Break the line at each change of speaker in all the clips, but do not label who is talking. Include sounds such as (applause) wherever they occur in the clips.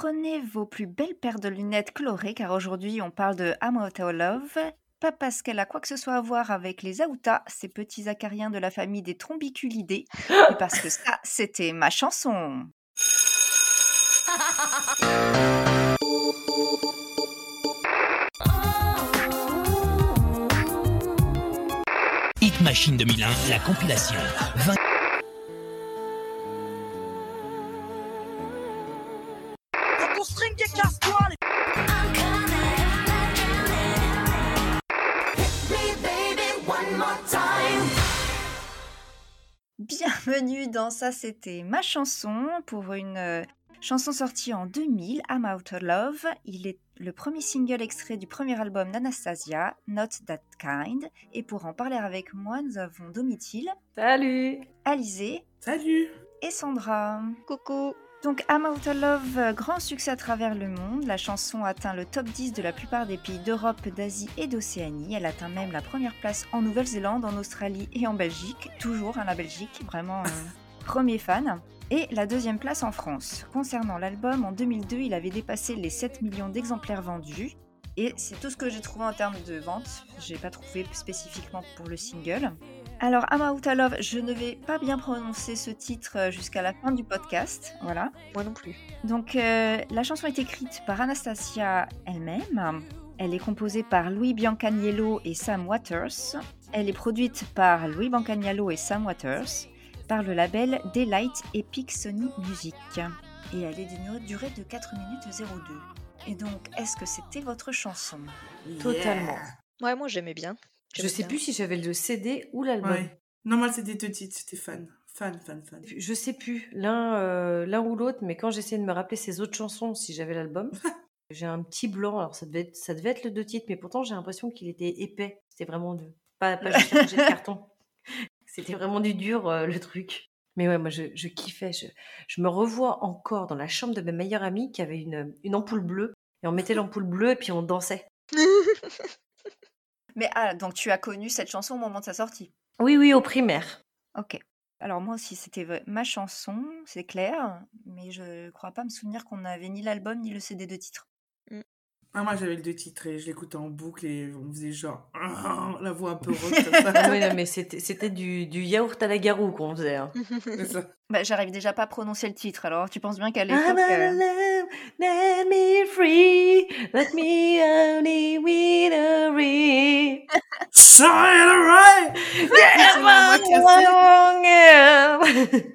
prenez vos plus belles paires de lunettes colorées car aujourd'hui on parle de Amauta Love. Pas parce qu'elle a quoi que ce soit à voir avec les Aouta, ces petits acariens de la famille des trombiculidés, (laughs) mais parce que ça, c'était ma chanson.
Hit Machine 2001, la compilation. 20
Bienvenue dans Ça c'était ma chanson pour une euh, chanson sortie en 2000, I'm Out of Love. Il est le premier single extrait du premier album d'Anastasia, Not That Kind. Et pour en parler avec moi, nous avons Domitil,
Salut
Alizé
Salut
et Sandra.
Coucou
Donc I'm Out of Love, euh, grand succès à travers le monde. La chanson atteint le top 10 de la plupart des pays d'Europe, d'Asie et d'Océanie. Elle atteint même la première place en Nouvelle-Zélande, en Australie et en Belgique. Toujours hein, la Belgique, vraiment euh, premier fan. Et la deuxième place en France. Concernant l'album, en 2002, il avait dépassé les 7 millions d'exemplaires vendus. Et c'est tout ce que j'ai trouvé en termes de vente. J'ai pas trouvé spécifiquement pour le single. Alors, I'm Out of Love, je ne vais pas bien prononcer ce titre euh, jusqu'à la fin du podcast. Voilà.
Moi non plus.
Donc, euh, la chanson est écrite par Anastasia elle-même. Elle est composée par Louis Biancaniello et Sam Waters. Elle est produite par Louis Biancaniello et Sam Waters par le label Daylight Epic Sony Music. Et elle est d'une durée de 4 minutes 02. Et donc, est-ce que c'était votre chanson?
Totalement.
Ouais, moi j'aimais bien.
Je sais
bien.
plus si j'avais le CD ou l'album.
Ouais. Non, moi, c'était deux titres, j'étais fan. Fan, fan, fan.
Je sais plus l'un euh, l'un ou l'autre, mais quand j'essayais de me rappeler ces autres chansons, si j'avais l'album, (laughs) j'ai un petit blanc. Alors ça devait être, ça devait être le deux titres, mais pourtant j'ai l'impression qu'il était épais. C'était vraiment de pas, pas juste un jet de (laughs) carton. C'était vraiment du dur euh, le truc. Mais ouais, moi je, je kiffais. Je, je me revois encore dans la chambre de ma meilleure amie qui avait une, une ampoule bleue et on mettait (laughs) l'ampoule bleue et puis on dansait.
Mais ah, donc tu as connu cette chanson au moment de sa sortie?
Oui, oui, au primaire.
Ok. Alors moi aussi, c'était ma chanson, c'est clair, mais je crois pas me souvenir qu'on avait ni l'album ni le CD de titre.
Ah, moi, j'avais le deux titres et je l'écoutais en boucle et on faisait genre ah, (laughs) la voix un peu rock comme ça.
oui, non, mais c'était c'était du, du yaourt à la garou qu'on faisait. hein.
Ça.
Bah, j'arrive déjà pas à prononcer le titre, alors tu penses bien qu'à l'époque... euh,
love, let me free, let me only.
Sorry, right
longer.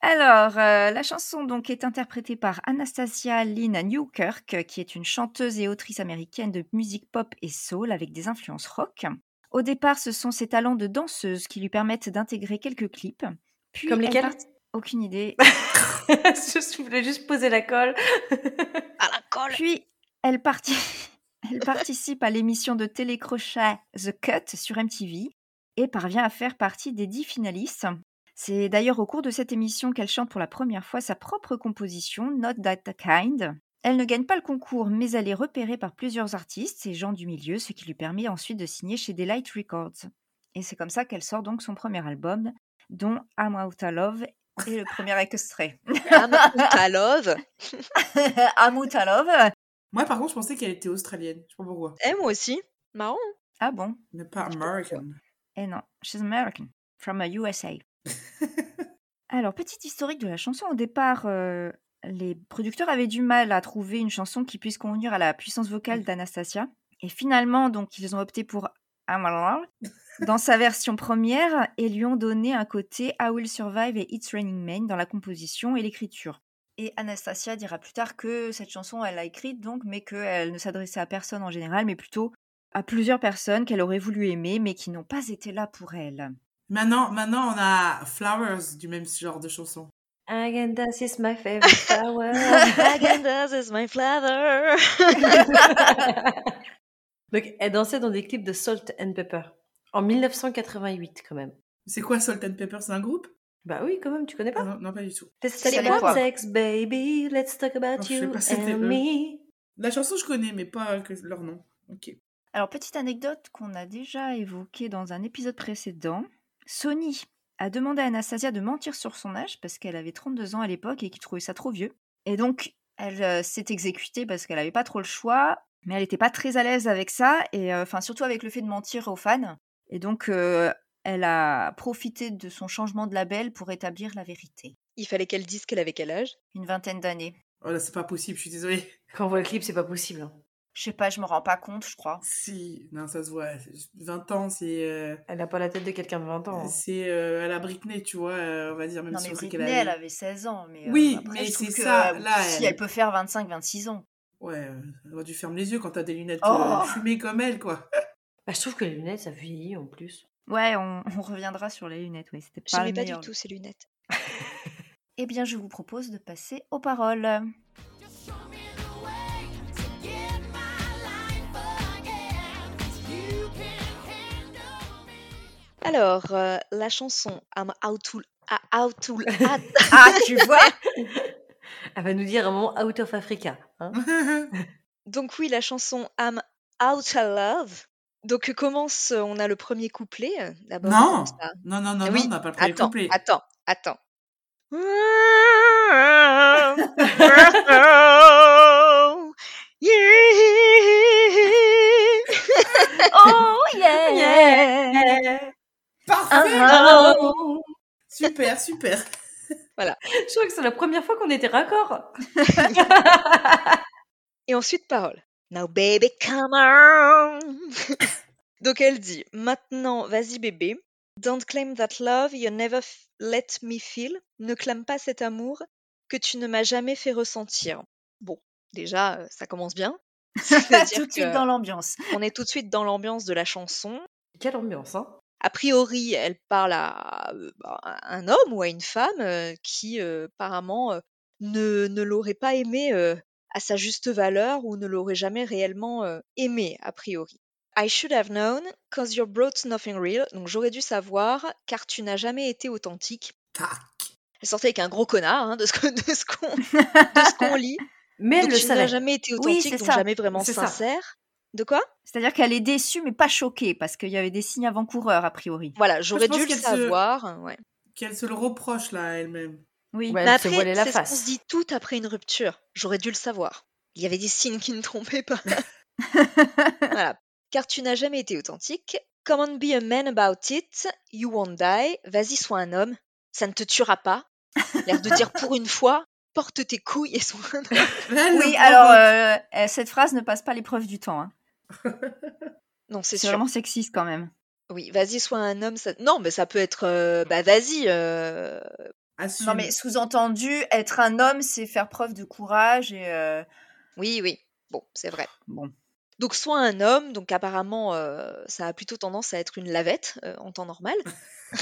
Alors, euh, la chanson donc est interprétée par Anastasia Lynn Newkirk, qui est une chanteuse et autrice américaine de musique pop et soul avec des influences rock. Au départ, ce sont ses talents de danseuse qui lui permettent d'intégrer quelques clips. Puis
Comme lesquels?
part- Aucune idée. (laughs)
Je voulais juste poser la colle.
À la colle
Puis elle, parti- (laughs) elle participe à l'émission de télécrochet The Cut sur MTV et parvient à faire partie des dix finalistes. C'est d'ailleurs au cours de cette émission qu'elle chante pour la première fois sa propre composition, Not That Kind. Elle ne gagne pas le concours, mais elle est repérée par plusieurs artistes et gens du milieu, ce qui lui permet ensuite de signer chez Daylight Records. Et c'est comme ça qu'elle sort donc son premier album, dont I'm Out of Love est le premier extrait.
à love (laughs)
I'm Out of Love
Moi, par contre, je pensais qu'elle était australienne. Je sais pas pourquoi.
Eh, moi aussi. Marrant.
Ah bon?
Mais pas American.
Eh non, she's American, from a USA. Alors, petite historique de la chanson. Au départ, euh, les producteurs avaient du mal à trouver une chanson qui puisse convenir à la puissance vocale d'Anastasia. Et finalement, donc, ils ont opté pour Amalal dans sa version première et lui ont donné un côté I Will Survive et It's Raining Men dans la composition et l'écriture. Et Anastasia dira plus tard que cette chanson, elle l'a écrite donc, mais qu'elle ne s'adressait à personne en général, mais plutôt à plusieurs personnes qu'elle aurait voulu aimer, mais qui n'ont pas été là pour elle.
Maintenant, maintenant, on a Flowers du même genre de chanson.
Agendas is my favorite flower. (laughs)
Agendas is my flower. (laughs)
Donc, elle dansait dans des clips de Salt and Pepper. En 1988, quand même.
C'est quoi Salt and Pepper? C'est un groupe?
Bah oui, quand même, tu connais
Ah
pas
non, non, pas du tout.
Let's
C'est
talk
les
sex, baby. Let's talk about you
pas
and me.
La chanson, je connais, mais pas que leur nom. Ok.
Alors, petite anecdote qu'on a déjà évoquée dans un épisode précédent. Sony a demandé à Anastasia de mentir sur son âge parce qu'elle avait 32 ans à l'époque et qu'il trouvait ça trop vieux. Et donc, Elle euh, s'est exécutée parce qu'elle n'avait pas trop le choix, mais elle n'était pas très à l'aise avec ça, et euh, enfin surtout avec le fait de mentir aux fans. Et donc, euh, elle a profité de son changement de label pour établir la vérité.
Il fallait qu'elle dise qu'elle avait quel âge?
Une vingtaine d'années.
Oh là, c'est pas possible, je suis désolée.
Quand on voit le clip, c'est pas possible.
Je sais pas, je me rends pas compte, je crois.
Si, non, ça se voit. 20 ans, c'est. euh,
Elle n'a pas la tête de quelqu'un de 20 ans. hein.
C'est euh, à la Britney, tu vois, euh, on va dire, même
Non,
si
mais
on sait
Britney,
qu'elle
elle avait 16 ans. Mais, euh,
Oui,
après,
mais
je trouve
c'est
que,
ça,
euh,
là,
Si
elle-
elle peut faire 25-26 ans.
Ouais, euh, ouais, tu fermes les yeux quand t'as des lunettes
Oh.
euh, fumées comme elle, quoi. (laughs)
Bah, je trouve que les lunettes, ça vieillit en plus.
Ouais, on, (laughs) on reviendra sur les lunettes, oui, c'était pas
J'aimais
le
pas
meilleur.
du tout ces lunettes. (laughs)
Eh bien, je vous propose de passer aux paroles.
Alors, euh, la chanson I'm out to, out to, ah, (laughs)
Ah, tu (laughs) vois?
Elle va nous dire un moment out of Africa. hein. (laughs)
Donc oui, la chanson I'm out of love. Donc commence, euh, on a le premier couplet. euh, D'abord, on
non, non, non, non,
Ah
non,
oui,
on n'a pas le premier
attends,
couplet.
attends, attends.
Oh yeah,
Parfait
Oh.
Super, super (laughs)
Je crois que c'est la première fois qu'on était raccord. (laughs)
Et ensuite, parole. Now baby, come on. (laughs) Donc elle dit, maintenant, vas-y bébé. Don't claim that love you never let me feel. Ne clame pas cet amour que tu ne m'as jamais fait ressentir. Bon, déjà, euh, ça commence bien.
Tout de suite dans l'ambiance.
on est tout de suite dans l'ambiance de la chanson.
Quelle ambiance, hein
A priori, elle parle à, euh, bah, à un homme ou à une femme euh, qui euh, apparemment ne, ne l'aurait pas aimé à sa juste valeur ou ne l'aurait jamais réellement aimé a priori. I should have known, cause you brought nothing real. Donc j'aurais dû savoir, car tu n'as jamais été authentique.
Tac.
Elle sortait avec un gros connard hein, de ce qu'on (laughs) lit.
Mais elle
donc
le
tu
savait.
jamais été
Oui,
authentique,
c'est
donc
ça.
jamais vraiment
ça.
De quoi?
C'est-à-dire qu'elle est déçue, mais pas choquée, parce qu'il y avait des signes avant-coureurs, a priori.
Voilà, j'aurais dû le
qu'elle se-
savoir. ouais.
Qu'elle se le reproche, là, elle-même.
Oui.
Ouais,
Mais
elle se
après,
voilait la
c'est ce qu'on se dit tout après une rupture. J'aurais dû le savoir. Il y avait des signes qui ne trompaient pas. (laughs) voilà. Car tu n'as jamais été authentique. Come on, be a man about it. You won't die. Vas-y, sois un homme. Ça ne te tuera pas. L'air de dire pour une fois, porte tes couilles et sois un homme. (laughs)
Oui, alors, euh, euh, cette phrase ne passe pas l'épreuve du temps. hein. (laughs)
Non, c'est sûr.
vraiment sexiste quand même.
Oui, vas-y, sois un homme. ça- Non, mais ça peut être. euh, bah, vas-y. euh.
Non, mais sous-entendu, être un homme, c'est faire preuve de courage et. euh,
Oui, oui. Bon, c'est vrai.
Bon.
Donc, soit un homme, donc apparemment, euh, ça a plutôt tendance à être une lavette euh, en temps normal. (laughs)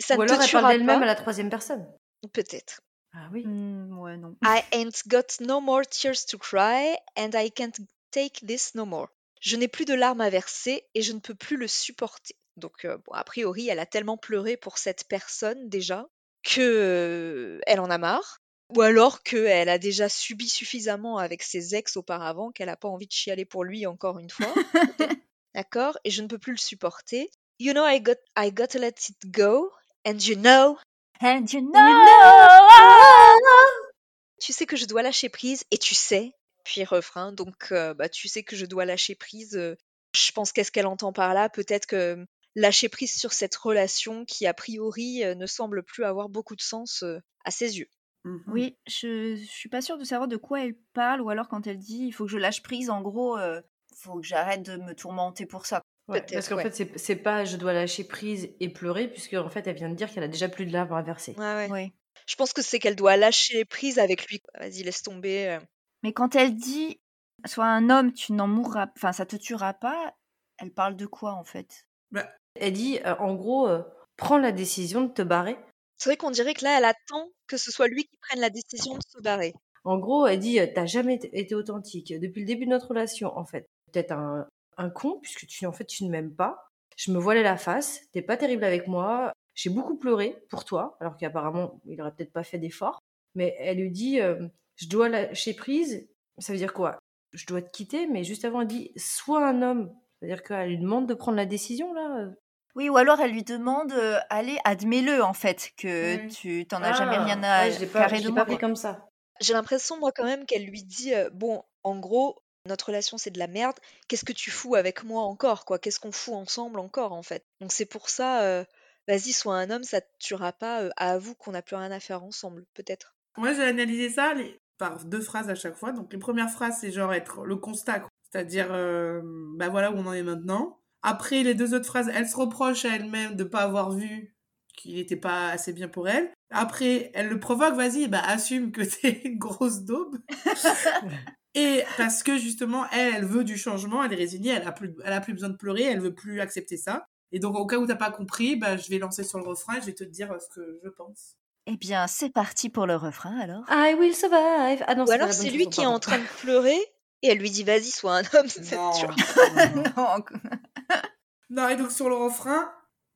ça
Ou
ne
alors
te
elle parle d'elle-même à la troisième personne.
peut-être.
Ah oui.
hmm, ouais, non.
I ain't got no more tears to cry and I can't take this no more. Je n'ai plus de larmes à verser et je ne peux plus le supporter. Donc, euh, bon, a priori, elle a tellement pleuré pour cette personne déjà que euh, elle en a marre. Ou alors qu'elle a déjà subi suffisamment avec ses ex auparavant qu'elle n'a pas envie de chialer pour lui encore une fois. (laughs) D'accord? Et je ne peux plus le supporter. You know I got I got to let it go and you know
And you
tu sais que je dois lâcher prise et tu sais, puis refrain, donc euh, bah, tu sais que je dois lâcher prise. je pense qu'est-ce qu'elle entend par là? Peut-être que lâcher prise sur cette relation qui, a priori, ne semble plus avoir beaucoup de sens à ses yeux.
Mhm.
Oui, je, je suis pas sûre de savoir de quoi elle parle, ou alors quand elle dit il faut que je lâche prise, en gros, euh, faut que j'arrête de me tourmenter pour ça.
Ouais, parce qu'en
ouais.
fait, c'est- pas je dois lâcher prise et pleurer, puisque en fait, elle vient de dire qu'elle a déjà plus de larmes à verser.
Ouais, ouais.
Oui.
Je pense que c'est qu'elle doit lâcher prise avec lui. Vas-y, laisse tomber. Euh.
Mais quand elle dit sois un homme, tu n'en mourras, enfin ça te tuera pas, elle parle de quoi en fait?
Elle dit, euh, en gros, euh, prends la décision de te barrer.
C'est vrai qu'on dirait que là, elle attend que ce soit lui qui prenne la décision de se barrer.
En gros, elle dit, euh, t'as jamais été- été authentique depuis le début de notre relation, en fait. Peut-être un, un con, puisque tu, en fait, tu ne m'aimes pas. Je me voilais la face. T'es pas terrible avec moi. J'ai beaucoup pleuré pour toi, alors qu'apparemment, il aurait peut-être pas fait d'effort. Mais elle lui dit, euh, je dois lâcher prise. Ça veut dire quoi? Je dois te quitter, mais juste avant, elle dit, sois un homme. C'est-à-dire qu'elle lui demande de prendre la décision, là.
Oui, ou alors elle lui demande euh, allez, admets-le en fait, que
Oui.
tu t'en as jamais
Ah,
rien à
ouais, je pas,
carrer
je
de
l'ai
moi.
pas pris
quoi.
comme ça.
J'ai l'impression, moi, quand même, qu'elle lui dit euh, Bon, en gros, notre relation, c'est de la merde. Qu'est-ce que tu fous avec moi encore, quoi? Qu'est-ce qu'on fout ensemble encore, en fait? Donc, c'est pour ça, euh, vas-y, sois un homme, ça te tuera pas. euh, avoue qu'on n'a plus rien à faire ensemble, peut-être.
Moi, j'ai analysé ça les- par deux phrases à chaque fois. Donc, les premières phrases, c'est genre être le constat, c'est-à-dire, euh, bah voilà où on en est maintenant. Après, les deux autres phrases, elle se reproche à elle-même de pas avoir vu qu'il n'était pas assez bien pour elle. Après, elle le provoque, vas-y, bah assume que (laughs) t'es une grosse daube. (laughs) Et parce que justement, elle, elle veut du changement, elle est résignée, elle a plus, elle a plus besoin de pleurer, elle veut plus accepter ça. Et donc, au cas où t'as pas compris, bah, je vais lancer sur le refrain et je vais te dire euh, ce que je pense.
Eh bien, c'est parti pour le refrain alors.
I will survive. Ah non,
Ou alors, c'est lui qui est en train de pleurer et elle lui dit Vas-y, sois un homme. (laughs) (laughs) (laughs)
Non. et donc sur le refrain,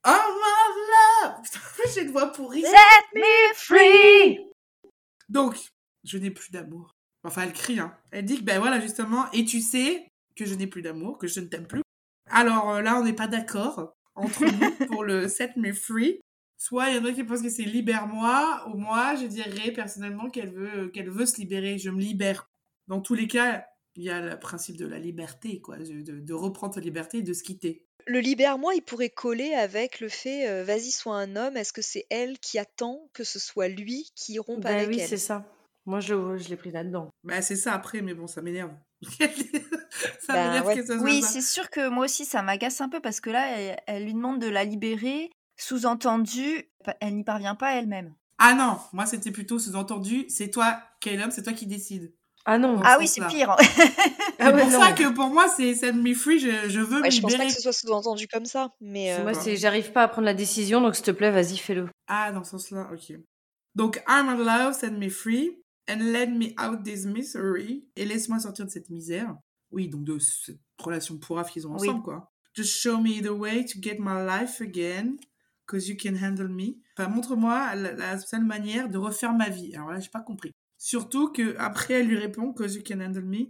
Oh my love Putain, en plus, j'ai une voix pourrie.
Set me free
Donc, je n'ai plus d'amour. Enfin, elle crie, hein. Elle dit que, ben voilà, justement, et tu sais que je n'ai plus d'amour, que je ne t'aime plus. Alors euh, là, on n'est pas d'accord entre nous pour le set me free. Soit il y en a qui pensent que c'est libère-moi, ou moi, je dirais personnellement qu'elle veut, qu'elle veut se libérer. Je me libère. Dans tous les cas, il y a le principe de la liberté, quoi, de, reprendre ta liberté et de se quitter.
Le libère-moi, il pourrait coller avec le fait euh, Vas-y, sois un homme. Est-ce que c'est elle qui attend que ce soit lui qui rompe
Bah
avec
oui,
elle?
c'est ça. Moi, je, je l'ai pris là-dedans.
Bah, c'est ça après, mais bon, ça m'énerve. (laughs) ça
Bah,
m'énerve
ouais.
que ça soit
Oui, c'est sûr que moi aussi, ça m'agace un peu parce que là, elle, elle lui demande de la libérer. Sous-entendu, elle n'y parvient pas elle-même.
Ah non, moi c'était plutôt sous-entendu, c'est toi, Caleb, c'est toi qui décides.
Ah non.
Ah oui, c'est pire.
C'est (laughs)
Ah ouais,
pour
non.
ça que pour moi, c'est Set Me Free, je, je veux
Ouais,
me
je pense pas que ce soit sous-entendu comme ça. Mais euh,
Moi, c'est j'arrive pas à prendre la décision, donc s'il te plaît, vas-y, fais-le.
Ah, dans ce sens-là, ok. Donc, I'm in love, set me free, and let me out this misery, et laisse-moi sortir de cette misère. Oui, donc de cette relation pourrave qu'ils ont
Oui.
ensemble, quoi. Just show me the way to get my life again, cause you can handle me. Enfin, montre-moi la, la seule manière de refaire ma vie. Alors là, j'ai pas compris. Surtout que après elle lui répond, cause you can handle me,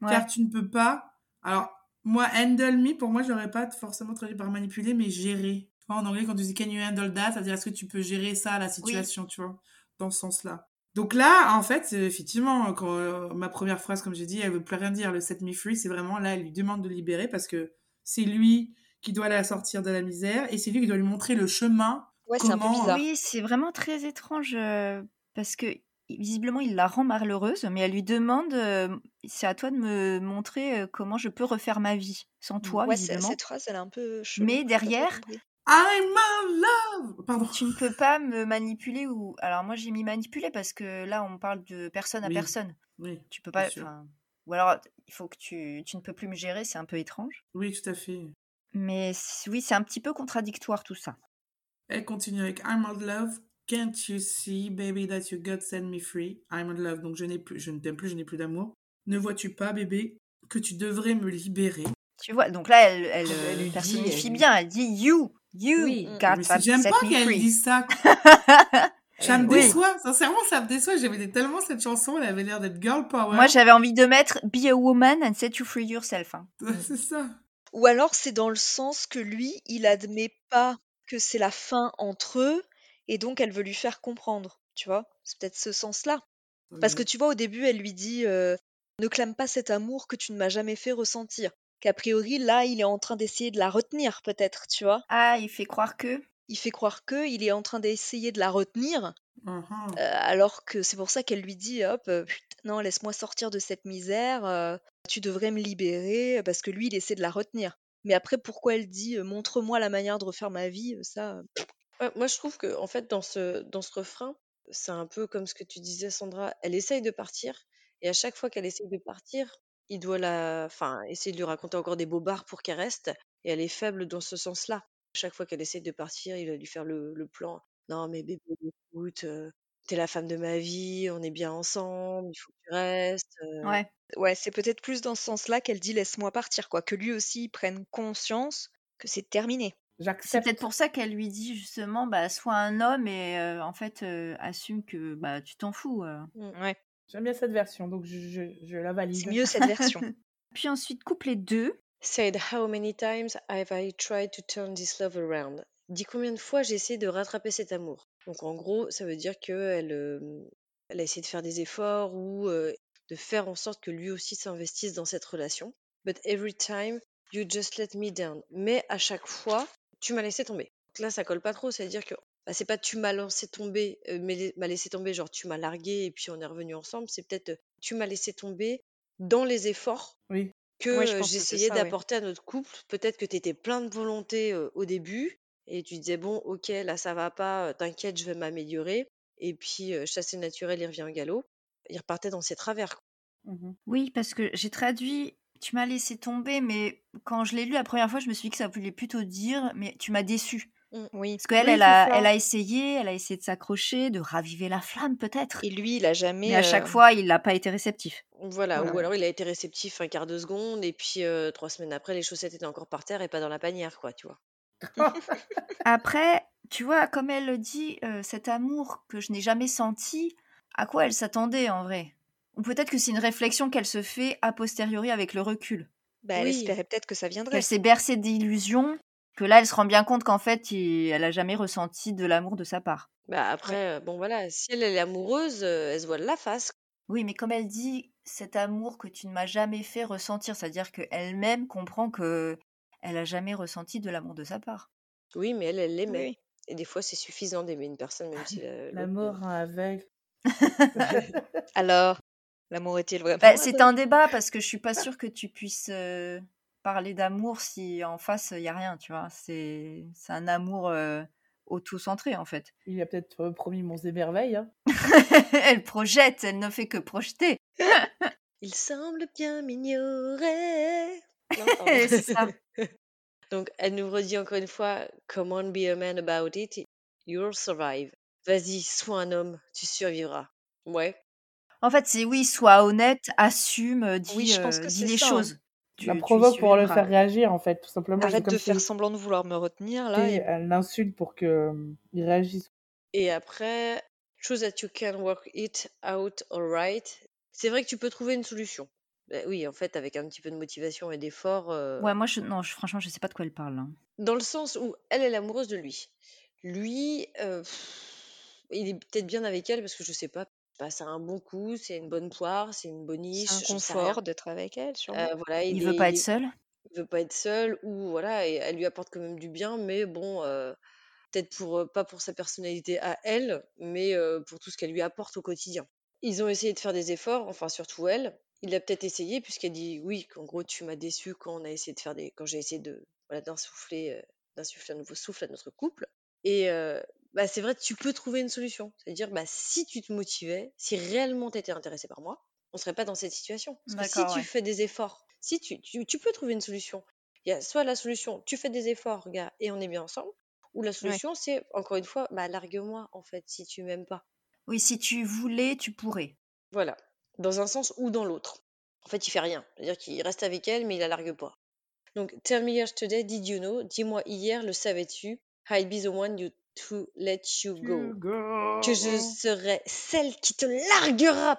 Ouais.
car tu ne peux pas. Alors, moi, handle me, pour moi, je l'aurais pas forcément traduit par manipuler, mais gérer. En anglais, quand tu dis can you handle that, ça veut dire est-ce que tu peux gérer ça, la situation, tu vois, dans ce sens-là. Donc là, en fait, effectivement, quand, euh, ma première phrase, comme j'ai dit, elle veut plus rien dire. Le set me free, c'est vraiment là, elle lui demande de libérer parce que c'est lui qui doit la sortir de la misère et c'est lui qui doit lui montrer le chemin.
ouais, c'est un peu
comment-
bizarre.
Oui, c'est vraiment très étrange euh, parce que visiblement il la rend malheureuse, mais elle lui demande euh, c'est à toi de me montrer euh, comment je peux refaire ma vie sans toi,
Ouais, c'est-
visiblement.
cette phrase, elle est un peu chelou.
Mais derrière.
I'm in love Pardon.
Tu ne peux pas me manipuler ou alors moi j'ai mis manipuler parce que là on parle de personne à
Oui.
personne.
Oui,
Tu peux pas ou alors il faut que tu tu ne peux plus me gérer, c'est un peu étrange.
oui, tout à fait.
Mais oui, c'est un petit peu contradictoire tout ça.
Elle continue avec I'm in love. Can't you see, baby, that you got set me free? I'm in love. Donc je n'ai plus, je ne t'aime plus, je n'ai plus d'amour. Ne vois-tu pas, bébé, que tu devrais me libérer?
Tu vois, donc là elle elle,
Elle
euh,
lui dit,
personnifie
elle-
bien, elle dit you you
Oui.
got
Mais
set
c'est- J'aime pas qu'elle dise ça. (laughs) Ça me
Oui.
déçoit. Sincèrement, ça me déçoit. J'aimais tellement cette chanson. Elle avait l'air d'être girl power.
Moi j'avais envie de mettre be a woman and set you free yourself. hein. (laughs)
C'est ça.
Ou alors c'est dans le sens que lui, il admet pas que c'est la fin entre eux et donc elle veut lui faire comprendre. Tu vois? C'est peut-être ce sens-là. Parce que tu vois, au début, elle lui dit euh, Ne clame pas cet amour que tu ne m'as jamais fait ressentir. Qu'a priori, là, il est en train d'essayer de la retenir, peut-être, tu vois?
Ah, il fait croire que?
Il fait croire que il est en train d'essayer de la retenir, Euh, alors que c'est pour ça qu'elle lui dit Hop, euh, Putain, non, laisse-moi sortir de cette misère, euh, tu devrais me libérer, parce que lui, il essaie de la retenir. Mais après, pourquoi elle dit Montre-moi la manière de refaire ma vie Ça,
Ouais, moi, je trouve que en fait, dans ce, dans ce refrain, c'est un peu comme ce que tu disais, Sandra. Elle essaye de partir, et à chaque fois qu'elle essaye de partir, il doit la, enfin, essayer de lui raconter encore des bobards pour qu'elle reste, et elle est faible dans ce sens-là. À chaque fois qu'elle essaye de partir, il va lui faire le, le plan. Non, mais bébé, écoute, euh, t'es la femme de ma vie, on est bien ensemble, il faut que tu restes. euh.
Ouais.
ouais, c'est peut-être plus dans ce sens-là qu'elle dit Laisse-moi partir, quoi. Que lui aussi il prenne conscience que c'est terminé.
C'est
J'accepte.
peut-être pour ça qu'elle lui dit justement, bah, sois un homme et euh, en fait, euh, assume que bah, tu t'en fous. euh.
Ouais,
J'aime bien cette version, donc je, je, je la valide.
c'est mieux cette version. (laughs)
Puis ensuite, couplet 2.
Said how many times have I tried to turn this love around? Dis combien de fois j'ai essayé de rattraper cet amour? Donc en gros, ça veut dire que elle, euh, Elle a essayé de faire des efforts ou euh, de faire en sorte que lui aussi s'investisse dans cette relation. But every time, you just let me down. Mais à chaque fois, tu m'as laissé tomber. Donc là, ça colle pas trop. C'est-à-dire que bah, c'est pas tu m'as laissé tomber, euh, mais m'as laissé tomber, genre tu m'as largué et puis on est revenu ensemble. C'est peut-être tu m'as laissé tomber dans les efforts
Oui.
que
Ouais,
j'essayais d'apporter à notre couple. Peut-être que tu étais plein de volonté euh, au début et tu disais bon, ok, là ça va pas, t'inquiète, je vais m'améliorer. Et puis euh, chasser le naturel, il revient au galop. Il repartait dans ses travers. quoi.
Mhm.
Oui, parce que j'ai traduit tu m'as laissé tomber, mais quand je l'ai lu la première fois, je me suis dit que ça voulait plutôt dire mais tu m'as déçu.
Oui.
Parce qu'elle,
Oui,
elle, a, elle a essayé, elle a essayé de s'accrocher, de raviver la flamme peut-être.
Et lui, il a jamais.
Mais à chaque
euh,
fois, il n'a pas été réceptif.
Voilà, ou alors il a été réceptif un quart de seconde et puis euh, trois semaines après, les chaussettes étaient encore par terre et pas dans la panière, quoi, tu vois. (laughs)
Après, tu vois, comme elle le dit, euh, cet amour que je n'ai jamais senti, à quoi elle s'attendait en vrai? Ou peut-être que c'est une réflexion qu'elle se fait a posteriori avec le recul.
bah, elle
Oui.
espérait peut-être que ça viendrait.
Qu'elle s'est bercée d'illusions, que là, elle se rend bien compte qu'en fait, il- elle a jamais ressenti de l'amour de sa part.
Bah après, euh, bon voilà, si elle, elle est amoureuse, euh, elle se voile la face.
Oui, mais comme elle dit, cet amour que tu ne m'as jamais fait ressentir, c'est-à-dire qu'elle-même comprend que elle a jamais ressenti de l'amour de sa part.
Oui, mais elle, elle l'aimait.
Oui.
Et des fois, c'est suffisant d'aimer une personne, même si (laughs) la-
La mort rend aveugle. (laughs)
Alors, l'amour est-il vraiment.
Bah, c'est un débat parce que je suis pas sûre que tu puisses euh, parler d'amour si en face il y a rien, tu vois? C'est c'est un amour euh, auto-centré en fait.
Il a peut-être euh, promis Monts et Merveilles. Hein. (laughs)
elle projette, elle ne fait que projeter.
Il semble bien m'ignorer. (laughs)
C'est ça.
Donc, elle nous redit encore une fois, Come on, be a man about it, you'll survive. Vas-y, sois un homme, tu survivras. Ouais.
En fait, c'est oui, sois honnête, assume, euh, dis,
Oui, je pense
euh,
que
dis les
ça, hein.
choses. Tu-
La
tu y
provoque pour le faire réagir, en fait, tout simplement.
Arrête
comme
de
si
faire semblant de vouloir me retenir là.
et
et-
Elle l'insulte pour qu'il réagisse.
Et après, chose that you can work it out alright. C'est vrai que tu peux trouver une solution. Ben oui, en fait, avec un petit peu de motivation et d'effort. euh,
Ouais, moi, je, non, je- franchement, je sais pas de quoi elle parle. hein.
Dans le sens où elle, elle est amoureuse de lui. Lui, euh, pff, il est peut-être bien avec elle parce que je sais pas. bah, c'est un bon coup, c'est une bonne poire, c'est une bonne niche.
C'est un
j'en sais rien.
confort d'être avec elle, sûrement.
Euh, voilà,
Il
il,
veut
est-
pas être seul?
il veut pas être seul ou voilà, et elle lui apporte quand même du bien, mais bon, euh, peut-être pour euh, pas pour sa personnalité à elle, mais euh, pour tout ce qu'elle lui apporte au quotidien. Ils ont essayé de faire des efforts, enfin surtout elle. Il a peut-être essayé puisqu'elle dit oui, qu'en gros tu m'as déçu quand on a essayé de faire des, quand j'ai essayé de voilà d'insuffler, euh, d'insuffler un nouveau souffle à notre couple. Et euh, bah, c'est vrai, tu peux trouver une solution. C'est-à-dire, bah, si tu te motivais, si réellement tu étais intéressé par moi, on serait pas dans cette situation. Parce que si tu fais des efforts, si tu, tu, tu peux trouver une solution. Il y a soit la solution, tu fais des efforts, gars, et on est bien ensemble, ou la solution, c'est, encore une fois, bah, largue-moi, en fait, si tu m'aimes pas.
Oui, si tu voulais, tu pourrais.
Voilà. Dans un sens ou dans l'autre. En fait, il fait rien. C'est-à-dire qu'il reste avec elle, mais il la largue pas. Donc, tell me yesterday, did you know? Dis-moi hier, le savais-tu? I'd be the one you to let you go. Que je serai celle qui te larguera.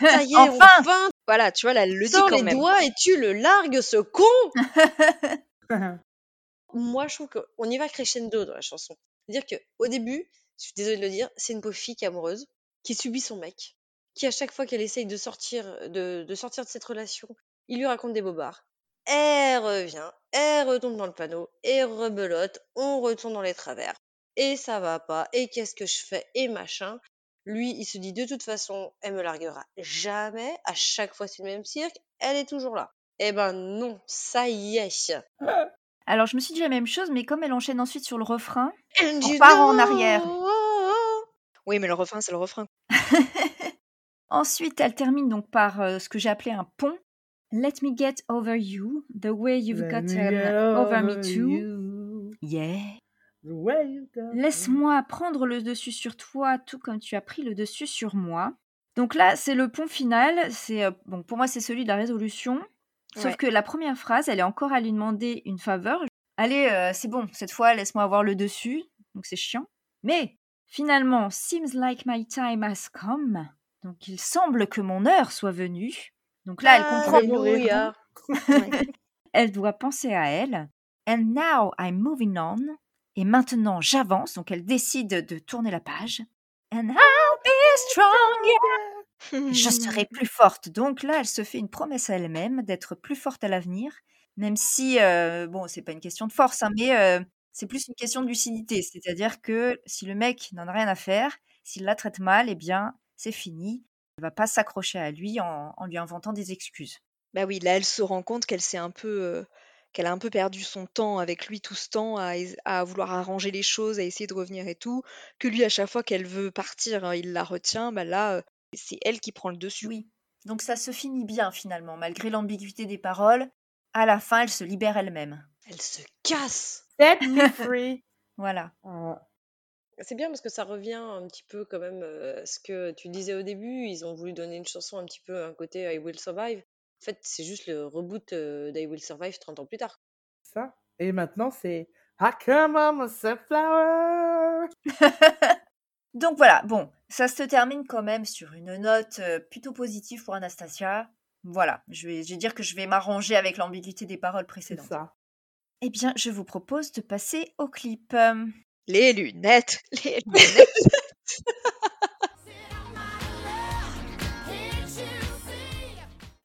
Ça (laughs) y est,
Enfin
enfin,
Voilà, tu vois, là, elle le dit quand
les
même.
doigts et tu le largues, ce con! (laughs) Moi, je trouve qu'on y va crescendo dans la chanson. C'est-à-dire que au début, je suis désolée de le dire, c'est une pauvre fille qui est amoureuse, qui subit son mec, qui à chaque fois qu'elle essaye de sortir de, de sortir de cette relation, il lui raconte des bobards. Elle revient, elle retombe dans le panneau, et rebelote, on retourne dans les travers. Et ça va pas, et qu'est-ce que je fais, et machin. Lui, il se dit de toute façon, elle me larguera jamais, à chaque fois c'est le même cirque, elle est toujours là. Eh ben non, ça y est. (laughs)
Alors, je me suis dit la même chose, mais comme elle enchaîne ensuite sur le refrain,
And
On repart en arrière.
know-
Oui, mais le refrain, c'est le refrain. (laughs)
ensuite, elle termine donc par euh, ce que j'ai appelé un pont. Let me get over you, the way you've
Let
got
me get
over me too.
you,
Yeah.
the way you got me.
Laisse-moi prendre le dessus sur toi, tout comme tu as pris le dessus sur moi. Donc là, c'est le pont final. C'est euh, bon pour moi, c'est celui de la résolution. Sauf
Ouais.
que la première phrase, elle est encore à lui demander une faveur. Allez, euh, c'est bon, cette fois, laisse-moi avoir le dessus. Donc c'est chiant. Mais finalement, seems like my time has come. Donc il semble que mon heure soit venue. Donc là, elle comprend.
Alléluia. (laughs)
Elle doit penser à elle. And now I'm moving on. Et maintenant j'avance. Donc elle décide de tourner la page. And I'll be stronger. Je serai (laughs) plus forte. Donc là, elle se fait une promesse à elle-même d'être plus forte à l'avenir, même si, euh, bon, c'est pas une question de force, hein, mais euh, c'est plus une question de lucidité. C'est-à-dire que si le mec n'en a rien à faire, s'il la traite mal, eh bien, c'est fini. Elle va pas s'accrocher à lui en, en lui inventant des excuses.
Bah oui, là, elle se rend compte qu'elle s'est un peu, euh, qu'elle a un peu perdu son temps avec lui tout ce temps à, à vouloir arranger les choses, à essayer de revenir et tout, que lui, à chaque fois qu'elle veut partir, hein, il la retient. Bah là, euh, c'est elle qui prend le dessus.
Oui. Donc ça se finit bien finalement, malgré l'ambiguïté des paroles. À la fin, elle se libère elle-même.
Elle se casse.
Set me free. (laughs)
Voilà.
Ah.
C'est bien parce que ça revient un petit peu quand même euh, à ce que tu disais au début. Ils ont voulu donner une chanson un petit peu un côté I Will Survive. En fait, c'est juste le reboot euh, d'I Will Survive 30 ans plus tard.
Ça. Et maintenant, c'est I come on a sunflower. (laughs)
Donc voilà, bon, ça se termine quand même sur une note euh, plutôt positive pour Anastasia. Voilà, je vais, je vais dire que je vais m'arranger avec l'ambiguïté des paroles
C'est
précédentes.
ça.
Eh bien, je vous propose de passer au clip.
Les lunettes, (laughs) les lunettes.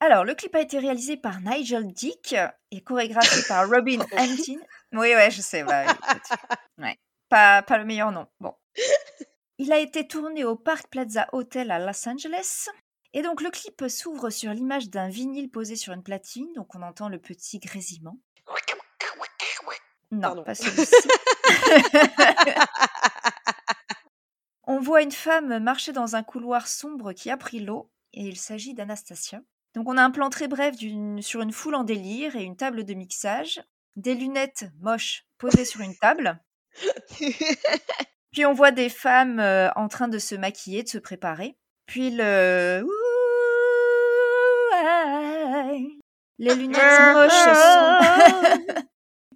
Alors, le clip a été réalisé par Nigel Dick et chorégraphié par Robin (laughs) Hampton. Oui, ouais, je sais. bah ouais. Pas, pas le meilleur nom. Bon. Il a été tourné au Park Plaza Hotel à Los Angeles. Et donc, le clip s'ouvre sur l'image d'un vinyle posé sur une platine. Donc, on entend le petit grésillement. Non,
Pardon.
pas (laughs) celui-ci. (laughs) on voit une femme marcher dans un couloir sombre qui a pris l'eau. Et il s'agit d'Anastasia. Donc on a un plan très bref d'une- sur une foule en délire et une table de mixage, des lunettes moches posées sur une table, puis on voit des femmes euh, en train de se maquiller, de se préparer, puis le (laughs) les lunettes moches sont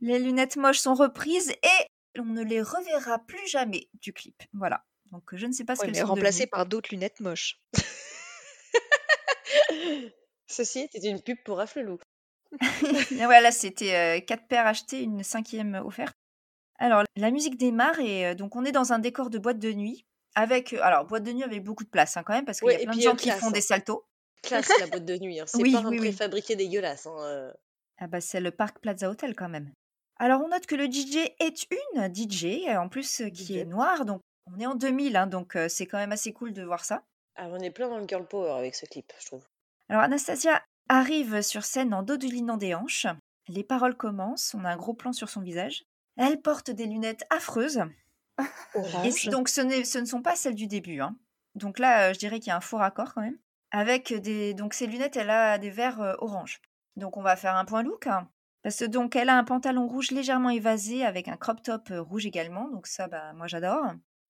les lunettes moches sont reprises et on ne les reverra plus jamais du clip. Voilà. Donc je ne sais pas ce
Ouais,
qu'elles sont
remplacées par d'autres lunettes moches. (laughs)
Ceci était une pub pour Afflelou. (laughs)
Voilà, c'était euh, quatre paires achetées, une cinquième offerte. Alors, la musique démarre et euh, donc on est dans un décor de boîte de nuit avec, euh, alors boîte de nuit avec beaucoup de place hein, quand même parce qu'il
Ouais,
y a plein de gens qui font
hein.
des saltos.
Classe la boîte de nuit. hein. (laughs) C'est
Oui,
pas un
oui, oui.
préfabriqué dégueulasse. hein, euh.
Ah bah c'est le Park Plaza Hotel quand même. Alors on note que le DJ est une DJ euh, en plus euh, qui
DJ.
est noire donc on est en 2000 hein, donc c'est quand même assez cool de voir ça.
Ah, on est plein dans le girl power avec ce clip, je trouve.
Alors Anastasia arrive sur scène en dodelinant des hanches. Les paroles commencent, on a un gros plan sur son visage. Elle porte des lunettes affreuses. Et
Orange.
c- donc, ce, ce ne sont pas celles du début. hein. Donc là, euh, je dirais qu'il y a un faux raccord quand même. Avec des. Donc, ces lunettes, elle a des verres euh, orange. Donc, on va faire un point look. hein. Parce que donc, elle a un pantalon rouge légèrement évasé avec un crop top euh, rouge également. Donc, ça, bah, moi, j'adore.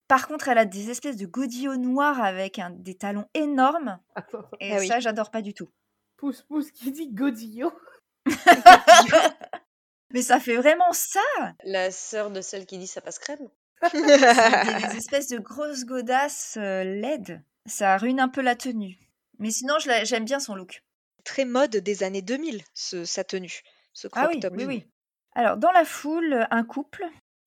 Par contre, elle a des espèces de godillots noirs avec un- des talons énormes.
Attends,
Et
Ah oui.
ça, j'adore pas du tout.
pousse, pousse, qui dit Godillot (laughs)
Mais ça fait vraiment ça
La sœur de celle qui dit ça passe crème.
Des, des (laughs) espèces de grosses godasses euh, LED. Ça ruine un peu la tenue. Mais sinon, j'aime bien son look.
Très mode des années 2000, ce, sa tenue, ce crop
Ah oui,
top.
oui, oui. Alors, dans la foule, un couple.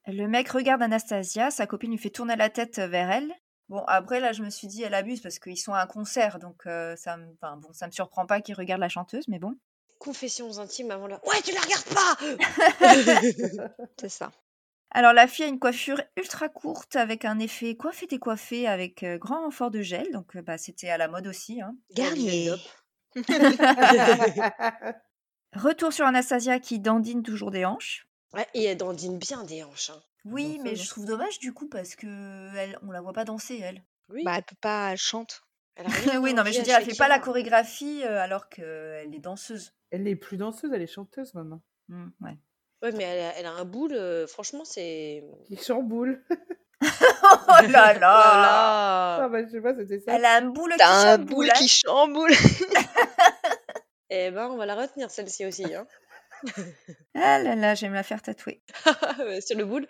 Le mec regarde Anastasia, sa copine lui fait tourner la tête vers elle. Bon, après, là, je me suis dit, elle abuse parce qu'ils sont à un concert, donc euh, ça me enfin, bon, ça me surprend pas qu'ils regardent la chanteuse, mais bon.
Confessions intimes avant la. Ouais, tu la regardes pas (laughs)
C'est ça.
Alors, la fille a une coiffure ultra courte avec un effet coiffé décoiffé avec euh, grand renfort de gel, donc euh, bah, c'était à la mode aussi. hein.
Garnier. (laughs)
Retour sur Anastasia qui dandine toujours des hanches.
Ouais, et elle dandine bien des hanches. hein.
Oui, mais je trouve dommage du coup parce que elle, on la voit pas danser elle.
Oui.
Bah, elle peut pas, elle chante.
Elle a rien (laughs)
oui, non, mais je veux dire, elle fait pas la chorégraphie euh, alors qu'elle est danseuse.
Elle est plus danseuse, elle est chanteuse maintenant.
Hmm, ouais.
Ouais, mais elle a, elle a un boule, euh, franchement, c'est.
Qui chamboule. (laughs) (laughs)
oh là là
Ah bah je sais pas, c'était ça.
Elle a un boule qui
T'as un
chamboule,
boule
hein.
qui chamboule.
Eh ben, on va la retenir, celle-ci aussi. Hein. (laughs)
Ah là là, j'aime la faire tatouer. (laughs)
Sur le boule.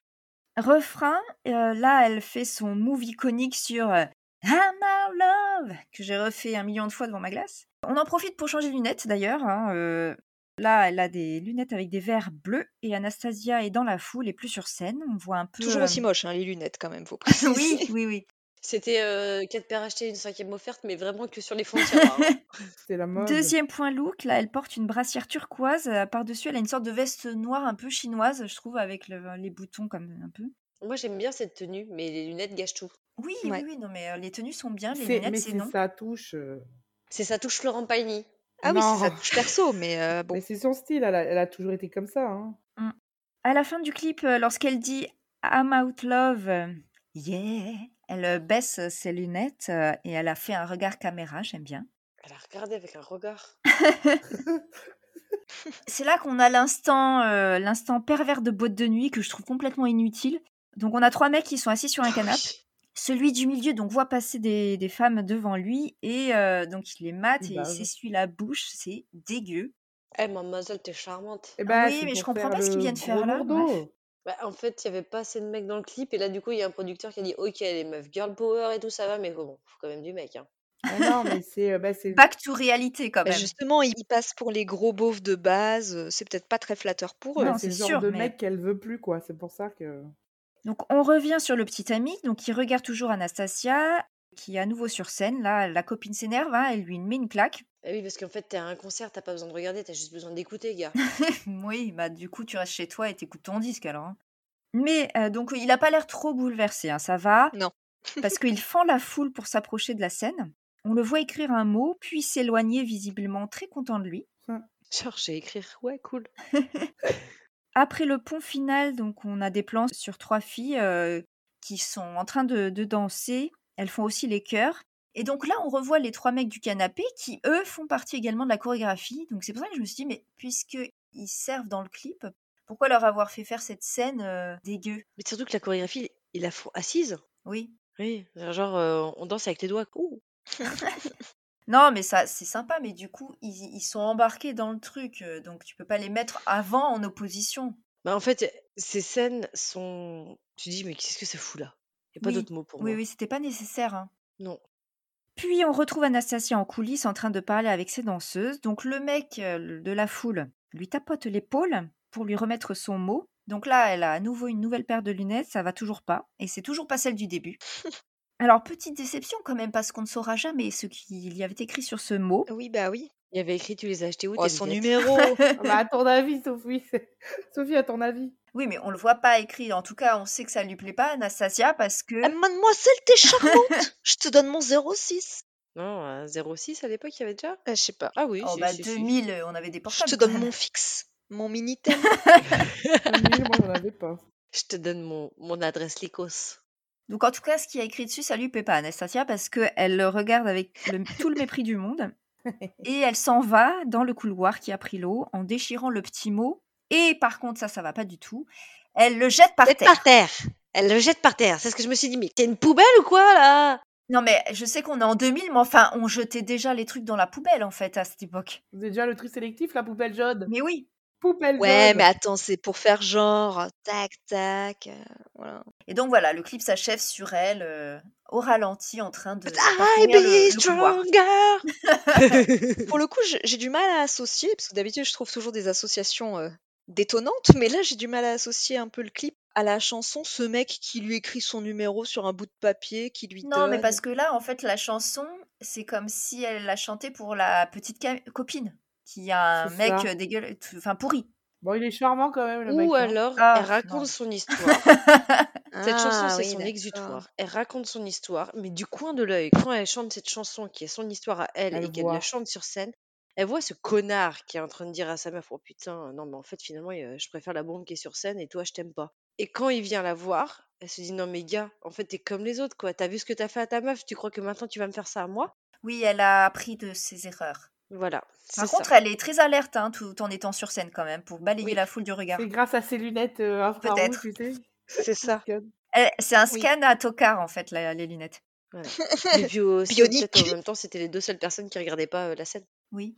Refrain, euh, là, elle fait son move iconique sur euh, I'm our love, que j'ai refait un million de fois devant ma glace. On en profite pour changer de lunettes d'ailleurs. hein, euh, Là, elle a des lunettes avec des verres bleus et Anastasia est dans la foule et plus sur scène. On voit un peu.
Toujours
euh,
aussi moche, hein, les lunettes quand même, faut préciser. (laughs)
oui, oui, oui.
C'était euh, 4 paires achetées, une cinquième offerte, mais vraiment que sur les hein. (laughs)
C'était la mode.
Deuxième point look, là, elle porte une brassière turquoise. euh, Par-dessus, elle a une sorte de veste noire un peu chinoise, je trouve, avec le- les boutons comme un peu.
Moi, j'aime bien cette tenue, mais les lunettes gâchent tout.
Oui,
Ouais.
oui, oui, non, mais euh, les tenues sont bien, les
C'est-
lunettes,
mais
c'est
c'est
non.
sa touche. euh,
C'est ça touche Florent Pagny.
Ah oui, c'est sa
Non.
touche perso, mais euh, (laughs) bon.
Mais c'est son style, elle a, elle a toujours été comme ça. Hein.
À la fin du clip, euh, lorsqu'elle dit I'm out love, euh, yeah, elle baisse ses lunettes et elle a fait un regard caméra, j'aime bien.
Elle a regardé avec un regard. (laughs)
C'est là qu'on a l'instant euh, l'instant pervers de boîte de nuit que je trouve complètement inutile. Donc on a trois mecs qui sont assis sur un canapé. Celui du milieu donc voit passer des, des femmes devant lui et euh, donc il les mate
Il
et il s'essuie la bouche, c'est dégueu.
Eh, mademoiselle, t'es charmante.
Eh ben,
oui, mais je comprends pas ce qu'ils viennent faire là.
Bah, en fait, il y avait pas assez de mecs dans le clip, et là, du coup, il y a un producteur qui a dit Ok, les meufs, girl power et tout, ça va, mais bon, faut quand même du mec. Hein.
Ah non, mais c'est euh, bah, c'est-
Back to réalité quand
Bah,
même.
justement, il il passe pour les gros beaufs de base. euh, C'est peut-être pas très flatteur pour eux.
Non,
c'est le genre
sûr,
de
mais-
mec qu'elle veut plus, quoi. C'est pour ça que.
Donc on revient sur le petit ami, donc il regarde toujours Anastasia, qui est à nouveau sur scène. Là, la copine s'énerve, hein, elle lui met une claque.
Ah oui, parce qu'en fait, t'es à un concert, t'as pas besoin de regarder, t'as juste besoin d'écouter, gars. (laughs)
oui, bah du coup tu restes chez toi et t'écoutes ton disque alors. hein. Mais euh, donc il a pas l'air trop bouleversé, hein, ça va.
Non.
parce qu'il (laughs) fend la foule pour s'approcher de la scène. On le voit écrire un mot, puis s'éloigner visiblement très content de lui.
Genre, j'ai écrit Ouais, cool. (laughs)
Après le pont final, donc on a des plans sur trois filles euh, qui sont en train de, de danser. Elles font aussi les chœurs. Et donc là, on revoit les trois mecs du canapé qui, eux, font partie également de la chorégraphie. Donc c'est pour ça que je me suis dit, mais puisqu'ils servent dans le clip, pourquoi leur avoir fait faire cette scène euh, dégueu?
Mais surtout que la chorégraphie, ils la font assise.
Oui.
Oui, genre, euh, on danse avec les doigts. Ouh. (laughs)
Non, mais ça, c'est sympa, mais du coup, ils, ils sont embarqués dans le truc, euh, donc tu peux pas les mettre avant en opposition.
Bah, en fait, ces scènes sont. Tu dis, mais qu'est-ce que ça fout là? Il a pas
Oui,
d'autre mot pour
Oui,
moi.
oui, c'était pas nécessaire. hein.
Non.
Puis on retrouve Anastasia en coulisses en train de parler avec ses danseuses. Donc le mec euh, de la foule lui tapote l'épaule pour lui remettre son mot. Donc là, elle a à nouveau une nouvelle paire de lunettes, ça va toujours pas. Et c'est toujours pas celle du début. (laughs) Alors, petite déception quand même, parce qu'on ne saura jamais ce qu'il y avait écrit sur ce mot.
Oui, bah oui.
Il y avait écrit Tu les as achetés où
Oh, son
lunettes?
numéro.
Ah (laughs) bah, à ton avis, Sophie. c'est- Sophie, à ton avis?
Oui, mais on le voit pas écrit. En tout cas, on sait que ça lui plaît pas, Anastasia, parce que...
Ah, mademoiselle, t'es charmante. (laughs) Je te donne mon 06.
Non, à 06 à l'époque, il y avait déjà?
Euh, je sais pas.
Ah oui,
Oh,
si,
bah,
si, si.
2000, euh, on avait des
Je
portables.
te
quand
donne mon fixe. Mon (laughs) Minitel.
Moi, j'en avais pas.
Je te donne mon, mon adresse Lycos.
Donc en tout cas, ce qui a écrit dessus, ça lui plaît pas, Anastasia, parce qu'elle le regarde avec le- tout le mépris du monde. (laughs) Et elle s'en va dans le couloir qui a pris l'eau en déchirant le petit mot. Et par contre, ça, ça va pas du tout. Elle le jette par
Jette
terre.
par terre Elle le jette par terre. C'est ce que je me suis dit. Mais t'es une poubelle ou quoi là?
Non mais je sais qu'on est en 2000, mais enfin, on jetait déjà les trucs dans la poubelle en fait à cette époque.
Vous avez déjà le tri sélectif, la poubelle jaune?
Mais oui.
Poubelle
Ouais,
jaune.
mais attends, c'est pour faire genre tac tac. euh, voilà.
Et donc voilà, le clip s'achève sur elle euh, au ralenti en train de
I
le,
be
le
stronger. (laughs) Pour le coup, j'ai du mal à associer, parce que d'habitude, je trouve toujours des associations euh, détonnantes, mais là, j'ai du mal à associer un peu le clip à la chanson, ce mec qui lui écrit son numéro sur un bout de papier, qui lui
Non, mais parce que là, en fait, la chanson, c'est comme si elle l'a chantée pour la petite copine qui a un mec
ça.
euh, dégueulasse, enfin pourri.
Bon, il est charmant quand même, le mec.
Ou
hein.
alors,
Ah,
elle raconte
non.
son (laughs) histoire. Cette chanson,
Ah,
c'est
oui,
son exutoire. Elle raconte son histoire, mais du coin de l'œil, quand elle chante cette chanson qui est son histoire à elle
Elle
et qu'elle la chante sur scène, elle voit ce connard qui est en train de dire à sa meuf Oh putain, non, mais en fait, finalement, je préfère la bombe qui est sur scène et toi, je t'aime pas. Et quand il vient la voir, elle se dit Non, mais gars, en fait, t'es comme les autres, quoi. T'as vu ce que t'as fait à ta meuf, tu crois que maintenant tu vas me faire ça à moi?
Oui, elle a appris de ses erreurs.
Voilà.
Par contre,
ça.
elle est très alerte hein, tout en étant sur scène quand même pour balayer
Oui.
la foule du regard.
C'est grâce à ses lunettes euh, infrarouges,
Peut-être.
tu sais.
C'est ça.
Elle- C'est un
Oui.
scan à tocard en fait, la- les lunettes.
Voilà. Et puis aussi, en même temps, c'était les deux seules personnes qui regardaient pas euh, la scène.
Oui.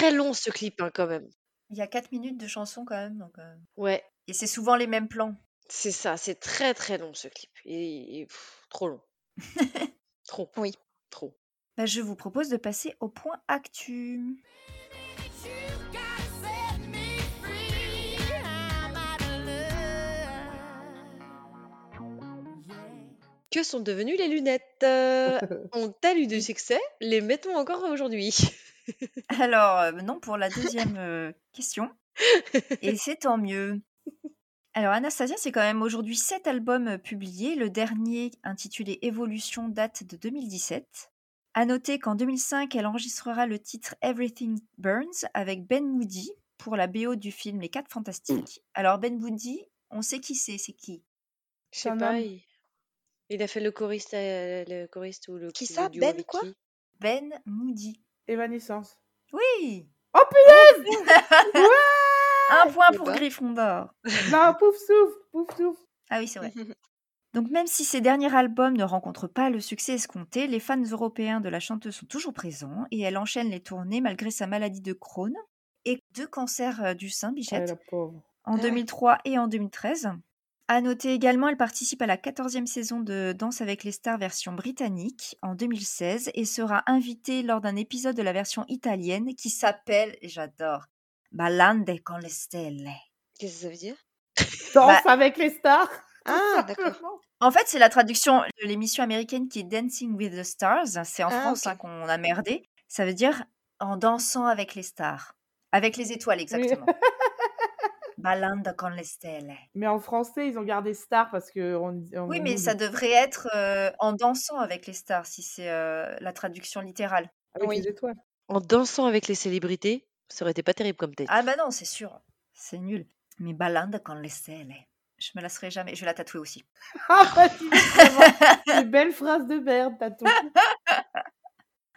Très long ce clip, hein, quand même.
Il y a 4 minutes de chanson quand même. Donc, euh,
Ouais,
Et c'est souvent les mêmes plans.
c'est ça, c'est très très long ce clip. Et, et, pff, trop long. (laughs) trop.
Oui.
Trop.
Bah, je vous propose de passer au point actu.
Que sont devenues les lunettes? Euh, (laughs) Ont-elles eu du succès? Les mettons encore aujourd'hui. (laughs) (laughs)
Alors, euh, non, pour la deuxième euh, question. Et c'est tant mieux. Alors, Anastasia, c'est quand même aujourd'hui sept albums euh, publiés. Le dernier, intitulé Évolution, date de 2017. À noter qu'en 2005, elle enregistrera le titre Everything Burns avec Ben Moody pour la BO du film Les Quatre Fantastiques. Alors, Ben Moody, on sait qui c'est, c'est qui?
Je sais pas. Il... il a fait le choriste, le choriste ou le
Qui ça, Ben quoi?
Ben Moody.
Évanescence.
Oui
Oh punaise (laughs)
Un point pour. Gryffondor. (laughs)
Non, pouf souffle, pouf souffle.
Ah oui, c'est vrai. (laughs) Donc même si ces derniers albums ne rencontrent pas le succès escompté, les fans européens de la chanteuse sont toujours présents et elle enchaîne les tournées malgré sa maladie de Crohn et deux cancers euh, du sein,
Ouais,
Bichette,
la pauvre.
en
ouais.
2003 et en 2013. À noter également, elle participe à la 14e saison de Danse avec les stars version britannique en 2016 et sera invitée lors d'un épisode de la version italienne qui s'appelle, j'adore, Ballande con le stelle.
Qu'est-ce que ça veut dire?
Danse avec les stars.
Ah, d'accord.
Simplement.
En fait, c'est la traduction de l'émission américaine qui est Dancing with the Stars. C'est en
Ah,
France hein, qu'on a merdé. Ça veut dire en dansant avec les stars. Avec les étoiles, exactement. (laughs) Ballando con le stelle.
Mais en français, ils ont gardé star parce que on, on-
Oui, mais ça devrait être euh, en dansant avec les stars, si c'est euh, la traduction littérale.
avec
Oui.
les étoiles.
En dansant avec les célébrités, ça aurait été pas terrible comme tête.
Ah bah non, c'est sûr. C'est nul. Mais Ballando con le stelle. Je me lasserai jamais. Je vais la tatouer aussi.
Ah, bah, des belles phrases de merde, t'as tout. (laughs)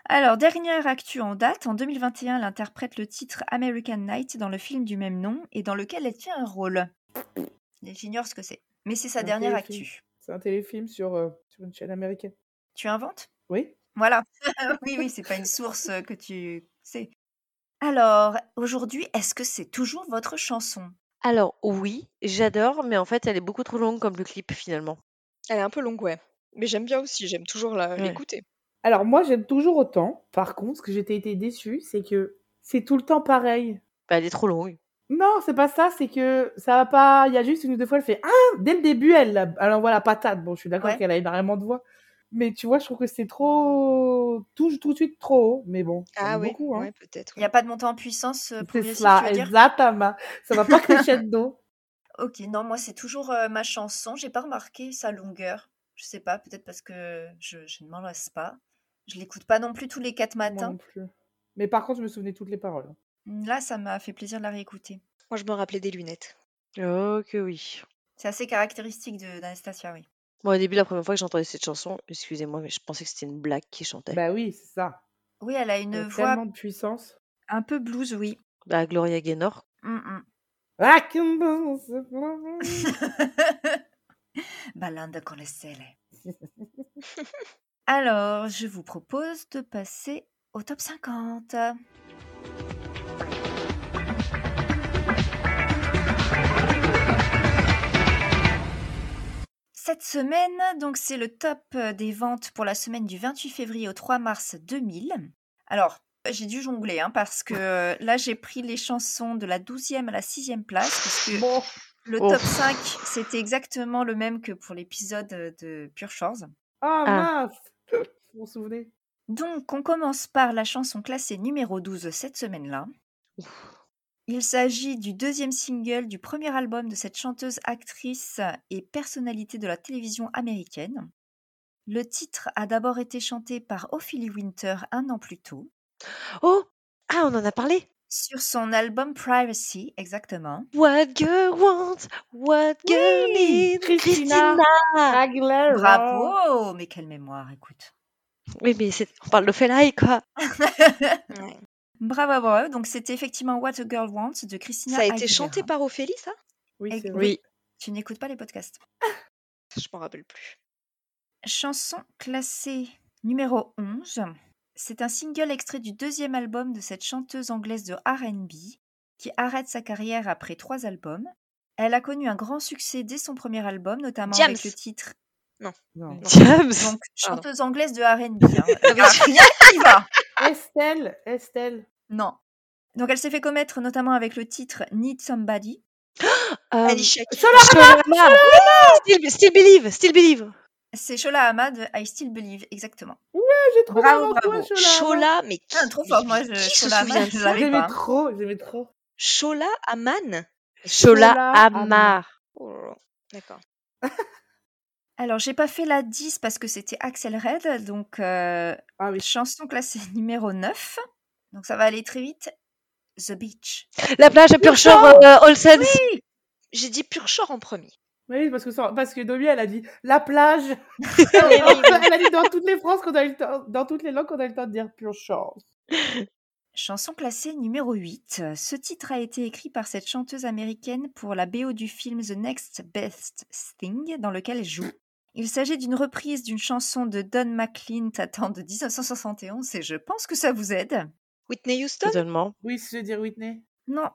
Alors, dernière actu en date, en 2021, elle interprète le titre American Night dans le film du même nom et dans lequel elle tient un rôle. J'ignore ce que c'est, mais c'est sa
Un
dernière
téléfilm.
actu.
C'est un téléfilm sur, euh, sur une chaîne américaine.
Tu inventes?
Oui.
Voilà. (laughs) oui, oui, c'est pas une source euh, que tu sais. Alors, aujourd'hui, est-ce que c'est toujours votre chanson?
Alors oui, j'adore, mais en fait, elle est beaucoup trop longue comme le clip finalement.
Elle est un peu longue, ouais. Mais j'aime bien aussi, j'aime toujours la-
Ouais.
Alors, moi, j'aime toujours autant. Par contre, ce que j'étais été déçue, c'est que c'est tout le temps pareil.
Bah, elle est trop longue.
Non, c'est pas ça, c'est que ça va pas. Il y a juste une ou deux fois, elle fait Ah Dès le début, elle, elle envoie la patate. Bon, je suis d'accord
Ouais.
qu'elle a énormément de voix. Mais tu vois, je trouve que c'est trop. Tout, tout de suite trop haut. Mais bon,
Ah oui,
beaucoup. Hein.
ouais, peut-être.
Il n'y a pas de montée en puissance euh,
c'est
progressif,
ça, exactement. Ça va pas crescendo. (laughs)
Ok, non, moi, c'est toujours euh, ma chanson. J'ai pas remarqué sa longueur. Je sais pas, peut-être parce que je, je ne m'en lasse pas. Je l'écoute pas non plus tous les quatre
Moi
matins.
non plus. Mais par contre, je me souvenais toutes les paroles.
Là, ça m'a fait plaisir de la réécouter.
Moi, je me rappelais des lunettes.
Oh que oui.
C'est assez caractéristique de- d'Anastasia, oui.
Moi, au début, la première fois que j'entendais cette chanson, excusez-moi, mais je pensais que c'était une blague qui chantait.
Bah oui, c'est ça.
Oui, elle a
Elle
une
a
voix
tellement de puissance.
un peu blues, oui.
Bah, Gloria Gaynor.
Mm, mm. Ballande con le. (laughs) Alors, je vous propose de passer au top 50. Cette semaine, donc c'est le top euh, des ventes pour la semaine du 28 février au 3 mars 2000. Alors, j'ai dû jongler hein, parce que euh, là j'ai pris les chansons de la 12e à la 6e place puisque
Bon.
le
Oh.
top 5 c'était exactement le même que pour l'épisode euh, de Pure Shores.
Ah,
Ah.
mince Vous vous souvenez?
Donc, on commence par la chanson classée numéro 12 cette semaine-là. Il s'agit du deuxième single du premier album de cette chanteuse, actrice et personnalité de la télévision américaine. Le titre a d'abord été chanté par Ophélie Winter un an plus tôt,
Oh! Ah, on en a parlé
sur son album Privacy, exactement.
What girl wants, what girl
Oui,
needs,
Christina. Aguilera.
Bravo Mais quelle mémoire, écoute.
Oui, mais on parle de Fela, quoi. (laughs)
Ouais.
Bravo, bravo. Donc, c'était effectivement What a Girl Wants de Christina
Ça a été
Aguilera.
chanté par Ophélie, ça?
Oui.
Oui. Tu n'écoutes pas les podcasts.
Je m'en rappelle plus.
Chanson classée numéro 11. C'est un single extrait du deuxième album de cette chanteuse anglaise de RB qui arrête sa carrière après trois albums. Elle a connu un grand succès dès son premier album, notamment avec
James.
le titre
Non.
James
donc,
Pardon.
chanteuse anglaise de RB. (laughs) hein. Il y a rien qui va.
Estelle, Estelle.
Non. Donc elle s'est fait connaître notamment avec le titre Need Somebody. (gasps)
Euh,
Alicia Keys.
Still Believe Still Believe
C'est Shola Ahmad, I Still Believe, exactement.
J'ai trop
Bravo,
toi,
bravo.
Shola.
Shola, mais qui,
Ah, trop fort, moi, je,
qui
Shola
de
je l'avais
J'aimais
pas.
trop, j'aimais trop.
Shola Aman
Shola
Shola
Amar.
Oh D'accord. (laughs)
Alors, j'ai pas fait la 10 parce que c'était Axel Red, donc euh,
Ah oui.
chanson classée (laughs) numéro 9. Donc, ça va aller très vite. The Beach.
La plage à Pure Shore, euh, All Sense.
J'ai dit Pure Shore en premier.
Oui, parce que, parce que Domi, elle a dit la plage. (laughs) elle a dit dans toutes les phrases qu'on a eu le temps, dans toutes les langues qu'on a eu le temps de dire pure chance.
Chanson classée numéro 8. Ce titre a été écrit par cette chanteuse américaine pour la BO du film The Next Best Thing, dans lequel elle joue. Il s'agit d'une reprise d'une chanson de Don McLean datant de 1971 et je pense que ça vous aide.
Whitney Houston?
Totalement.
Oui, je veux dire Whitney.
Non.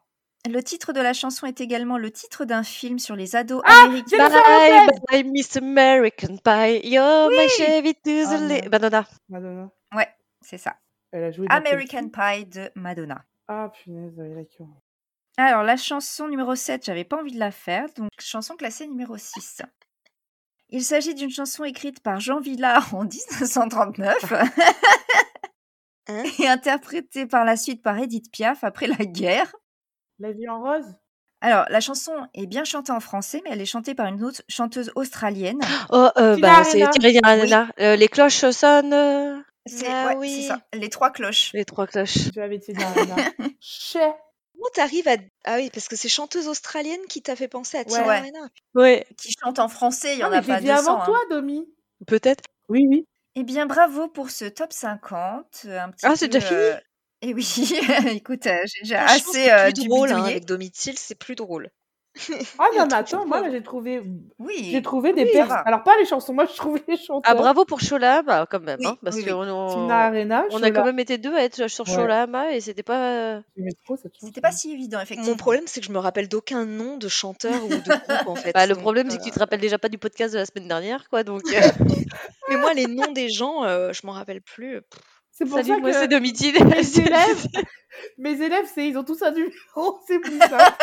Le titre de la chanson est également le titre d'un film sur les ados
Ah,
américains.
Bye, bye, Miss American Pie. You're my Chevy to the
Ah.
Madonna.
Madonna.
Ouais, c'est ça.
Elle a joué
American Pie de Madonna.
Ah, punaise, oui, d'accord.
Alors, la chanson numéro 7, j'avais pas envie de la faire, donc chanson classée numéro 6. Il s'agit d'une chanson écrite par Jean Villard en 1939 (laughs)
Hein
et interprétée par la suite par Edith Piaf après la guerre.
La vie en rose?
Alors, la chanson est bien chantée en français, mais elle est chantée par une autre chanteuse australienne. (gasps)
Oh, euh,
Tina
bah, c'est
Arena.
Thierry Arena. Euh, les cloches sonnent. euh,
C'est
Ah
ouais,
oui.
c'est ça, les trois cloches.
Les trois cloches.
Tu avais dit. (laughs)
Comment t'arrives à... Ah oui, parce que c'est chanteuse australienne qui t'a fait penser à Tina
Ouais.
Arena.
Ouais,
Qui chante en français, il y
Ah,
en
mais
a
je
pas
dit
200.
avant
hein.
toi, Domi.
peut-être.
Oui, oui.
Eh bien, bravo pour ce top 50. Un petit
Ah, c'est déjà fini?
euh, Eh oui, (laughs) écoute, euh, j'ai déjà
Franchement,
assez
c'est
euh,
plus drôle hein, avec Domitil, c'est plus drôle.
Ah non, (laughs) mais
Trop
attends, moi, j'ai trouvé,
Oui.
j'ai trouvé des
Oui, ça
perles.
va.
Alors, pas les chansons, moi, je trouve les chansons.
Ah, bravo pour Sholama, quand même.
Oui,
hein, parce
oui, oui.
qu'on on,
Tina Arena,
on a quand même été deux à être sur
Ouais.
Et c'était pas. euh.
C'était pas si évident, effectivement.
Mon problème, c'est que je me rappelle d'aucun nom de chanteur ou de groupe, en (laughs) fait.
Bah, le
Donc,
problème, c'est que
euh,
tu te rappelles déjà pas du podcast de la semaine dernière, quoi. Donc, euh,
Mais moi, les noms des gens, euh, je m'en rappelle plus.
C'est pour
salut,
ça
moi
que
c'est Domitille.
mes (laughs) élèves, (laughs) mes élèves, c'est, ils ont tous un numéro, (laughs) c'est plus ça.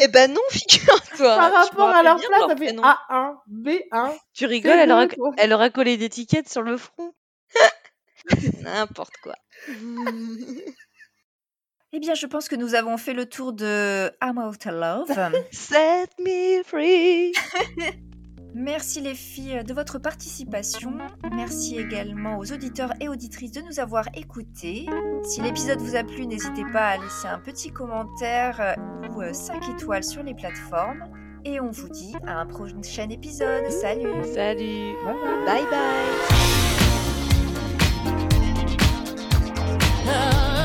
Eh ben non, figure-toi.
Par rapport à leur place,
leur
ça fait
prénom.
A1, B1.
tu rigoles, elle aura, elle aura collé des étiquettes sur le front.
N'importe quoi.
Eh bien, je pense que nous avons fait le tour de I'm Out of Love.
Set me free.
Merci les filles de votre participation. Merci également aux auditeurs et auditrices de nous avoir écoutés. Si l'épisode vous a plu, n'hésitez pas à laisser un petit commentaire euh, ou 5 étoiles sur les plateformes. Et on vous dit à un prochain épisode. Salut
Salut.
Bye bye.
Now,